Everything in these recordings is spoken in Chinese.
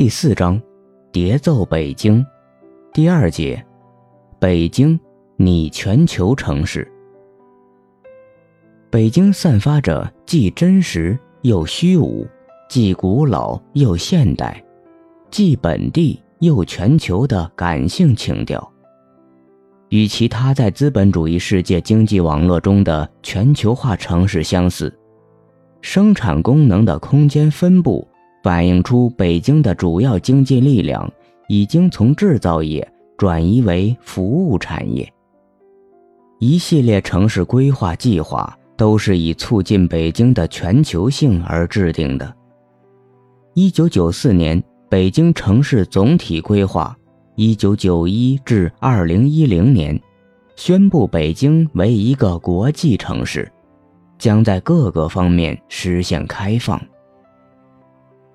第四章，叠奏北京，第二节，北京，你全球城市。北京散发着既真实又虚无，既古老又现代，既本地又全球的感性情调。与其他在资本主义世界经济网络中的全球化城市相似，生产功能的空间分布。反映出北京的主要经济力量已经从制造业转移为服务产业。一系列城市规划计划都是以促进北京的全球性而制定的。一九九四年《北京城市总体规划》，一九九一至二零一零年，宣布北京为一个国际城市，将在各个方面实现开放。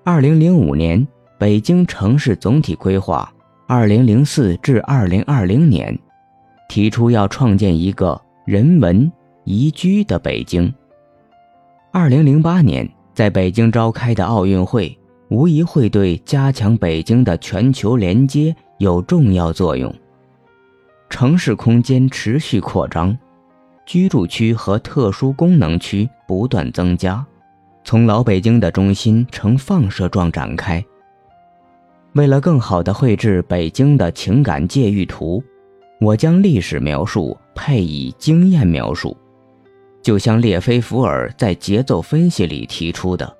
二零零五年《北京城市总体规划》，二零零四至二零二零年，提出要创建一个人文宜居的北京。二零零八年在北京召开的奥运会，无疑会对加强北京的全球连接有重要作用。城市空间持续扩张，居住区和特殊功能区不断增加。从老北京的中心呈放射状展开。为了更好地绘制北京的情感界域图，我将历史描述配以经验描述，就像列菲福尔在节奏分析里提出的：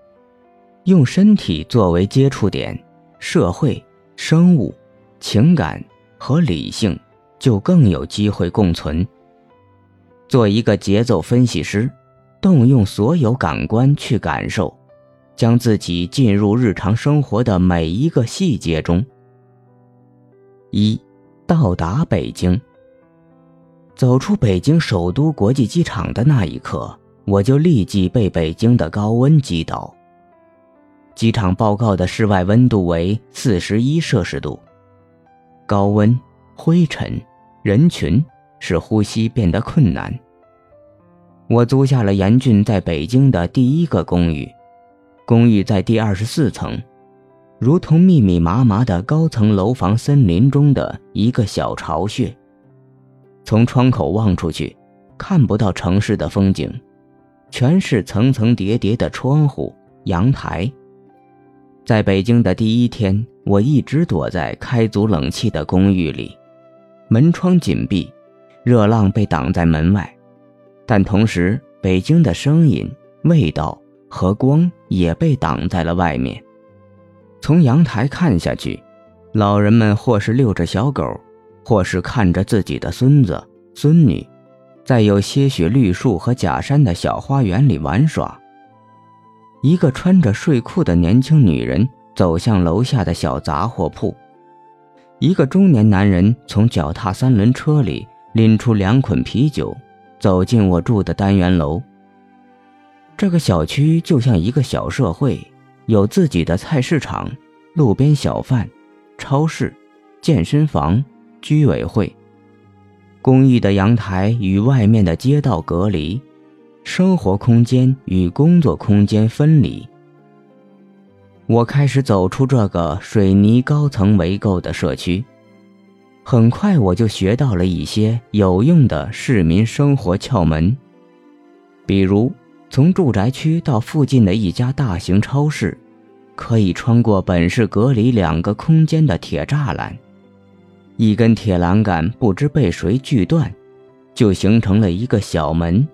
用身体作为接触点，社会、生物、情感和理性就更有机会共存。做一个节奏分析师。动用所有感官去感受，将自己进入日常生活的每一个细节中。一，到达北京。走出北京首都国际机场的那一刻，我就立即被北京的高温击倒。机场报告的室外温度为四十一摄氏度，高温、灰尘、人群，使呼吸变得困难。我租下了严俊在北京的第一个公寓，公寓在第二十四层，如同密密麻麻的高层楼房森林中的一个小巢穴。从窗口望出去，看不到城市的风景，全是层层叠叠的窗户、阳台。在北京的第一天，我一直躲在开足冷气的公寓里，门窗紧闭，热浪被挡在门外。但同时，北京的声音、味道和光也被挡在了外面。从阳台看下去，老人们或是遛着小狗，或是看着自己的孙子、孙女，在有些许绿树和假山的小花园里玩耍。一个穿着睡裤的年轻女人走向楼下的小杂货铺，一个中年男人从脚踏三轮车里拎出两捆啤酒。走进我住的单元楼。这个小区就像一个小社会，有自己的菜市场、路边小贩、超市、健身房、居委会。公寓的阳台与外面的街道隔离，生活空间与工作空间分离。我开始走出这个水泥高层围构的社区。很快我就学到了一些有用的市民生活窍门，比如从住宅区到附近的一家大型超市，可以穿过本是隔离两个空间的铁栅栏，一根铁栏杆不知被谁锯断，就形成了一个小门，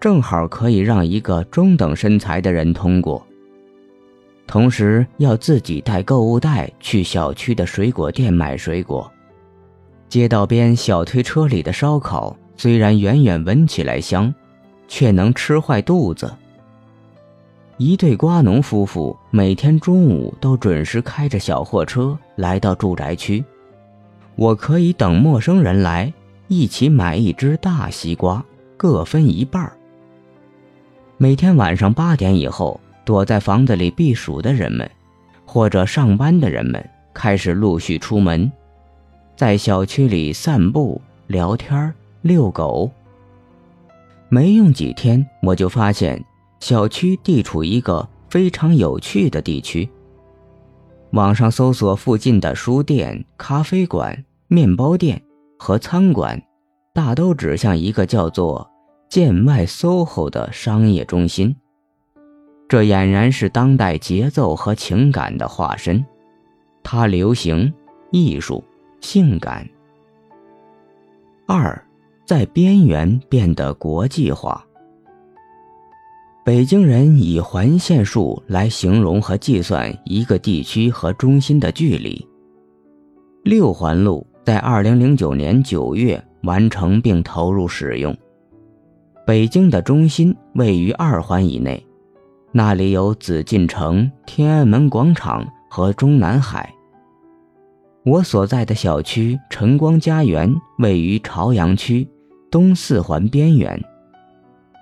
正好可以让一个中等身材的人通过。同时要自己带购物袋去小区的水果店买水果。街道边小推车里的烧烤虽然远远闻起来香，却能吃坏肚子。一对瓜农夫妇每天中午都准时开着小货车来到住宅区，我可以等陌生人来，一起买一只大西瓜，各分一半。每天晚上八点以后，躲在房子里避暑的人们，或者上班的人们开始陆续出门。在小区里散步、聊天、遛狗。没用几天，我就发现小区地处一个非常有趣的地区。网上搜索附近的书店、咖啡馆、面包店和餐馆，大都指向一个叫做“建外 SOHO” 的商业中心。这俨然是当代节奏和情感的化身。它流行、艺术、性感。二，在边缘变得国际化。北京人以环线数来形容和计算一个地区和中心的距离。六环路在二零零九年九月完成并投入使用。北京的中心位于二环以内，那里有紫禁城、天安门广场和中南海。我所在的小区晨光家园位于朝阳区东四环边缘。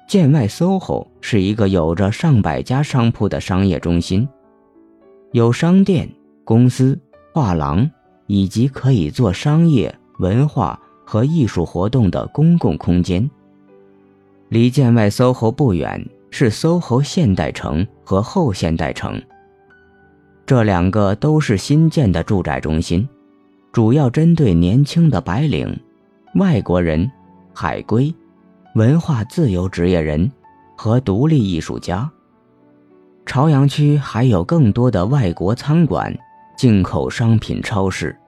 建外 SOHO 是一个有着上百家商铺的商业中心，有商店、公司、画廊以及可以做商业、文化和艺术活动的公共空间。离建外 SOHO 不远是 SOHO 现代城和后现代城，这两个都是新建的住宅中心，主要针对年轻的白领、外国人、海归。文化自由职业人和独立艺术家。朝阳区还有更多的外国餐馆、进口商品超市。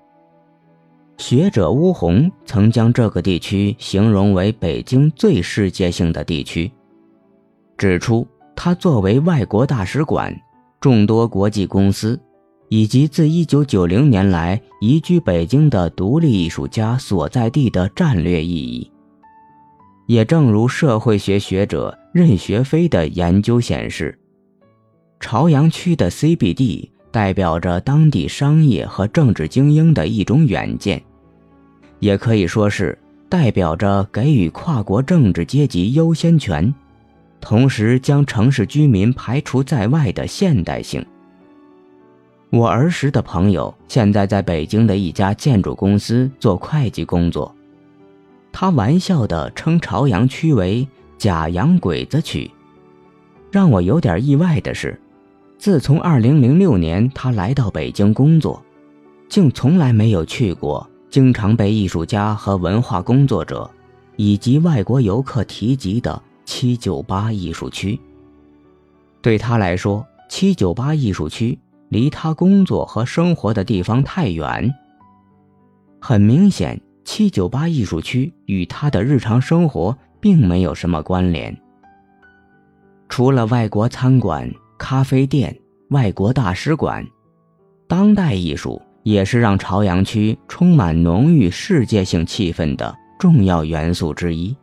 学者乌红曾将这个地区形容为北京最世界性的地区，指出它作为外国大使馆、众多国际公司以及自1990年来移居北京的独立艺术家所在地的战略意义。也正如社会学学者任学飞的研究显示，朝阳区的 CBD 代表着当地商业和政治精英的一种远见，也可以说是代表着给予跨国政治阶级优先权，同时将城市居民排除在外的现代性。我儿时的朋友现在在北京的一家建筑公司做会计工作。他玩笑地称朝阳区为“假洋鬼子区”。让我有点意外的是，自从2006年他来到北京工作，竟从来没有去过经常被艺术家和文化工作者以及外国游客提及的798艺术区。对他来说，798艺术区离他工作和生活的地方太远。很明显。七九八艺术区与他的日常生活并没有什么关联。除了外国餐馆、咖啡店、外国大使馆，当代艺术也是让朝阳区充满浓郁世界性气氛的重要元素之一。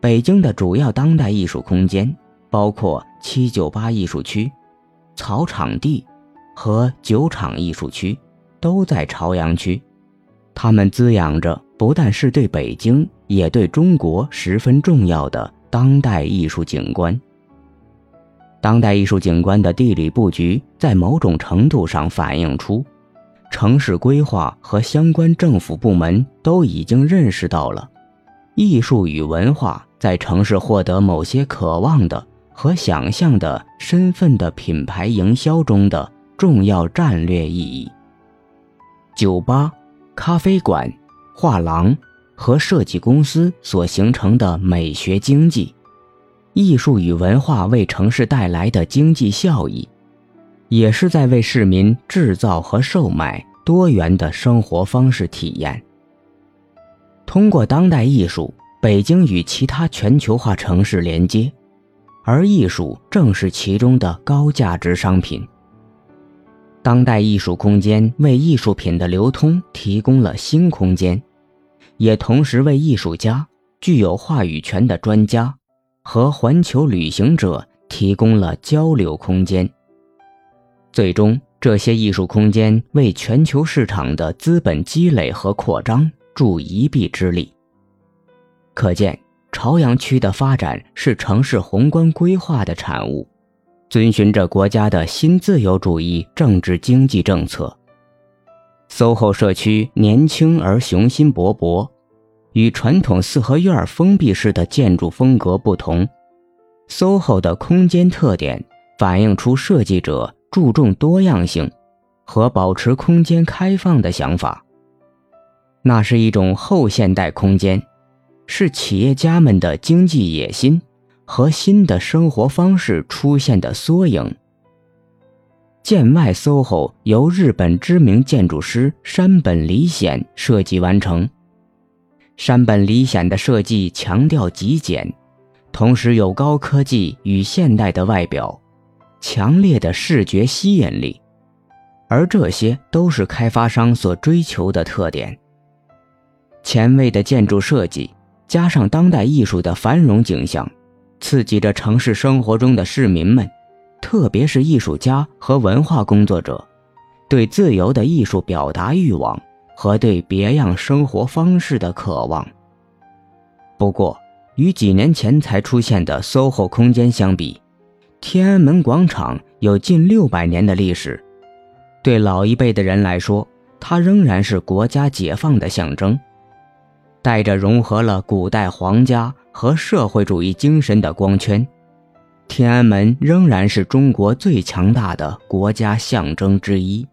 北京的主要当代艺术空间包括七九八艺术区、草场地和酒厂艺术区，都在朝阳区。它们滋养着不但是对北京，也对中国十分重要的当代艺术景观。当代艺术景观的地理布局，在某种程度上反映出，城市规划和相关政府部门都已经认识到了，艺术与文化在城市获得某些渴望的和想象的身份的品牌营销中的重要战略意义。酒吧。咖啡馆、画廊和设计公司所形成的美学经济，艺术与文化为城市带来的经济效益，也是在为市民制造和售卖多元的生活方式体验。通过当代艺术，北京与其他全球化城市连接，而艺术正是其中的高价值商品。当代艺术空间为艺术品的流通提供了新空间，也同时为艺术家、具有话语权的专家和环球旅行者提供了交流空间。最终，这些艺术空间为全球市场的资本积累和扩张助一臂之力。可见，朝阳区的发展是城市宏观规划的产物。遵循着国家的新自由主义政治经济政策，SOHO 社区年轻而雄心勃勃，与传统四合院封闭式的建筑风格不同。SOHO 的空间特点反映出设计者注重多样性，和保持空间开放的想法。那是一种后现代空间，是企业家们的经济野心和新的生活方式出现的缩影。建外 SOHO 由日本知名建筑师山本理显设计完成。山本理显的设计强调极简，同时有高科技与现代的外表，强烈的视觉吸引力，而这些都是开发商所追求的特点。前卫的建筑设计加上当代艺术的繁荣景象，刺激着城市生活中的市民们，特别是艺术家和文化工作者，对自由的艺术表达欲望。和对别样生活方式的渴望。不过，与几年前才出现的 SOHO 空间相比，天安门广场有近六百年的历史。对老一辈的人来说，它仍然是国家解放的象征，带着融合了古代皇家和社会主义精神的光圈。天安门仍然是中国最强大的国家象征之一。